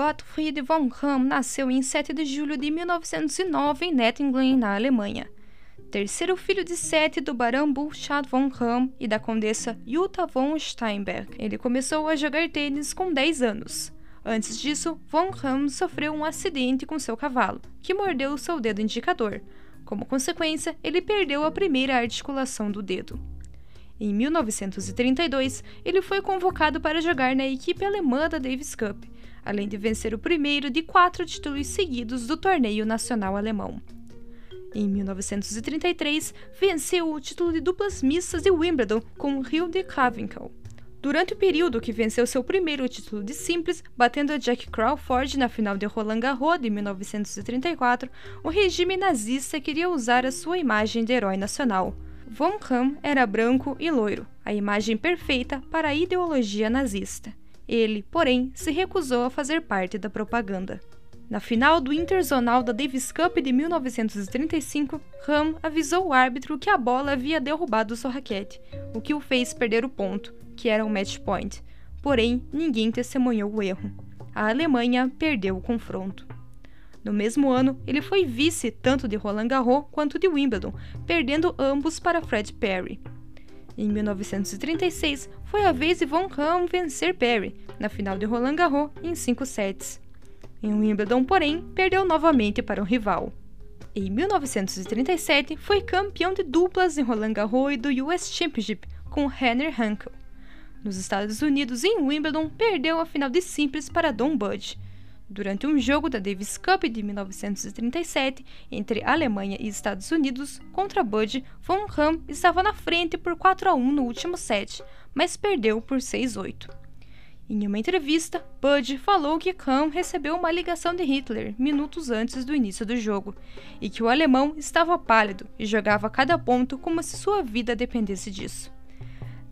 Gottfried von Ram nasceu em 7 de julho de 1909 em Nettingen, na Alemanha. Terceiro filho de sete do barão Burchard von Ram e da condessa Jutta von Steinberg. Ele começou a jogar tênis com 10 anos. Antes disso, von Ram sofreu um acidente com seu cavalo, que mordeu seu dedo indicador. Como consequência, ele perdeu a primeira articulação do dedo. Em 1932, ele foi convocado para jogar na equipe alemã da Davis Cup, além de vencer o primeiro de quatro títulos seguidos do torneio nacional alemão. Em 1933, venceu o título de duplas mistas de Wimbledon com o Rio. Durante o período que venceu seu primeiro título de simples, batendo a Jack Crawford na final de Roland Garros de 1934, o regime nazista queria usar a sua imagem de herói nacional. Von Kamm era branco e loiro, a imagem perfeita para a ideologia nazista. Ele, porém, se recusou a fazer parte da propaganda. Na final do Interzonal da Davis Cup de 1935, Ram avisou o árbitro que a bola havia derrubado sua raquete, o que o fez perder o ponto, que era um match point, porém ninguém testemunhou o erro. A Alemanha perdeu o confronto. No mesmo ano, ele foi vice tanto de Roland Garros quanto de Wimbledon, perdendo ambos para Fred Perry. Em 1936, foi a vez de Von Ram vencer Perry, na final de Roland Garros, em cinco sets. Em Wimbledon, porém, perdeu novamente para o rival. Em 1937, foi campeão de duplas em Roland Garros e do US Championship com Henry Hankel. Nos Estados Unidos, em Wimbledon, perdeu a final de simples para Don Budge. Durante um jogo da Davis Cup de 1937 entre Alemanha e Estados Unidos contra Budge, Von Ram estava na frente por 4 a 1 no último set, mas perdeu por 6-8. Em uma entrevista, Budge falou que Kahn recebeu uma ligação de Hitler minutos antes do início do jogo e que o alemão estava pálido e jogava cada ponto como se sua vida dependesse disso.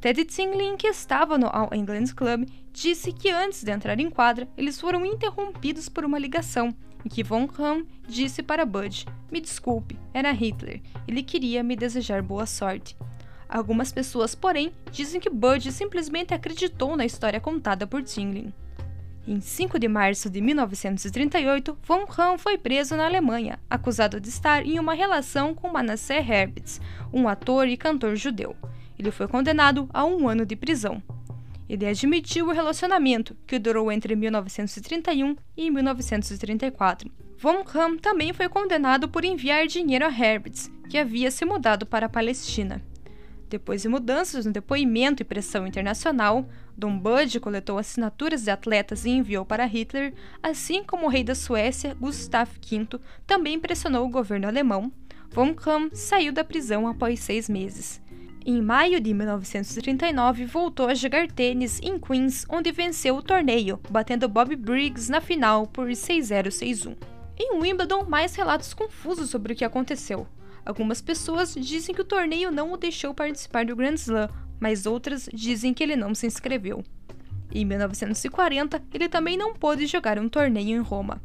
Ted Tinglin, que estava no All England Club, disse que antes de entrar em quadra, eles foram interrompidos por uma ligação e que Von Kahn disse para Bud: Me desculpe, era Hitler, ele queria me desejar boa sorte. Algumas pessoas, porém, dizem que Bud simplesmente acreditou na história contada por Tinglin. Em 5 de março de 1938, Von Kahn foi preso na Alemanha, acusado de estar em uma relação com Manasseh Herbitz, um ator e cantor judeu. Ele foi condenado a um ano de prisão. Ele admitiu o relacionamento, que durou entre 1931 e 1934. Von Kamm também foi condenado por enviar dinheiro a Herbitz, que havia se mudado para a Palestina. Depois de mudanças no depoimento e pressão internacional, Dom Bud coletou assinaturas de atletas e enviou para Hitler, assim como o rei da Suécia, Gustav V, também pressionou o governo alemão. Von Kamm saiu da prisão após seis meses. Em maio de 1939, voltou a jogar tênis em Queens, onde venceu o torneio, batendo Bob Briggs na final por 6-0-6-1. Em Wimbledon, mais relatos confusos sobre o que aconteceu. Algumas pessoas dizem que o torneio não o deixou participar do Grand Slam, mas outras dizem que ele não se inscreveu. Em 1940, ele também não pôde jogar um torneio em Roma.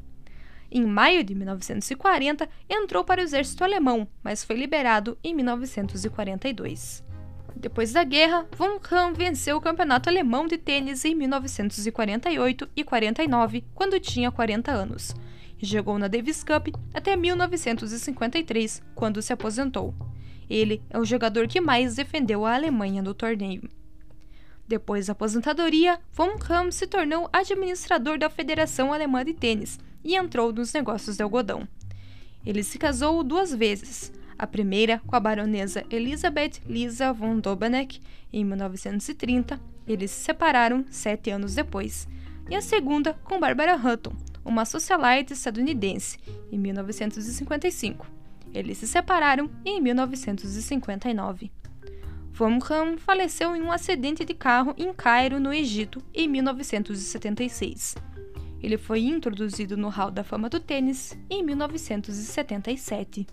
Em maio de 1940, entrou para o exército alemão, mas foi liberado em 1942. Depois da guerra, Von Kahn venceu o campeonato alemão de tênis em 1948 e 49, quando tinha 40 anos. Jogou na Davis Cup até 1953, quando se aposentou. Ele é o jogador que mais defendeu a Alemanha no torneio. Depois da aposentadoria, Von Kahn se tornou administrador da Federação Alemã de Tênis e entrou nos negócios de algodão. Ele se casou duas vezes, a primeira com a baronesa Elizabeth Lisa von Dobeneck em 1930, eles se separaram sete anos depois, e a segunda com Barbara Hutton, uma socialite estadunidense, em 1955. Eles se separaram em 1959. Von Ram faleceu em um acidente de carro em Cairo, no Egito, em 1976. Ele foi introduzido no Hall da Fama do Tênis em 1977.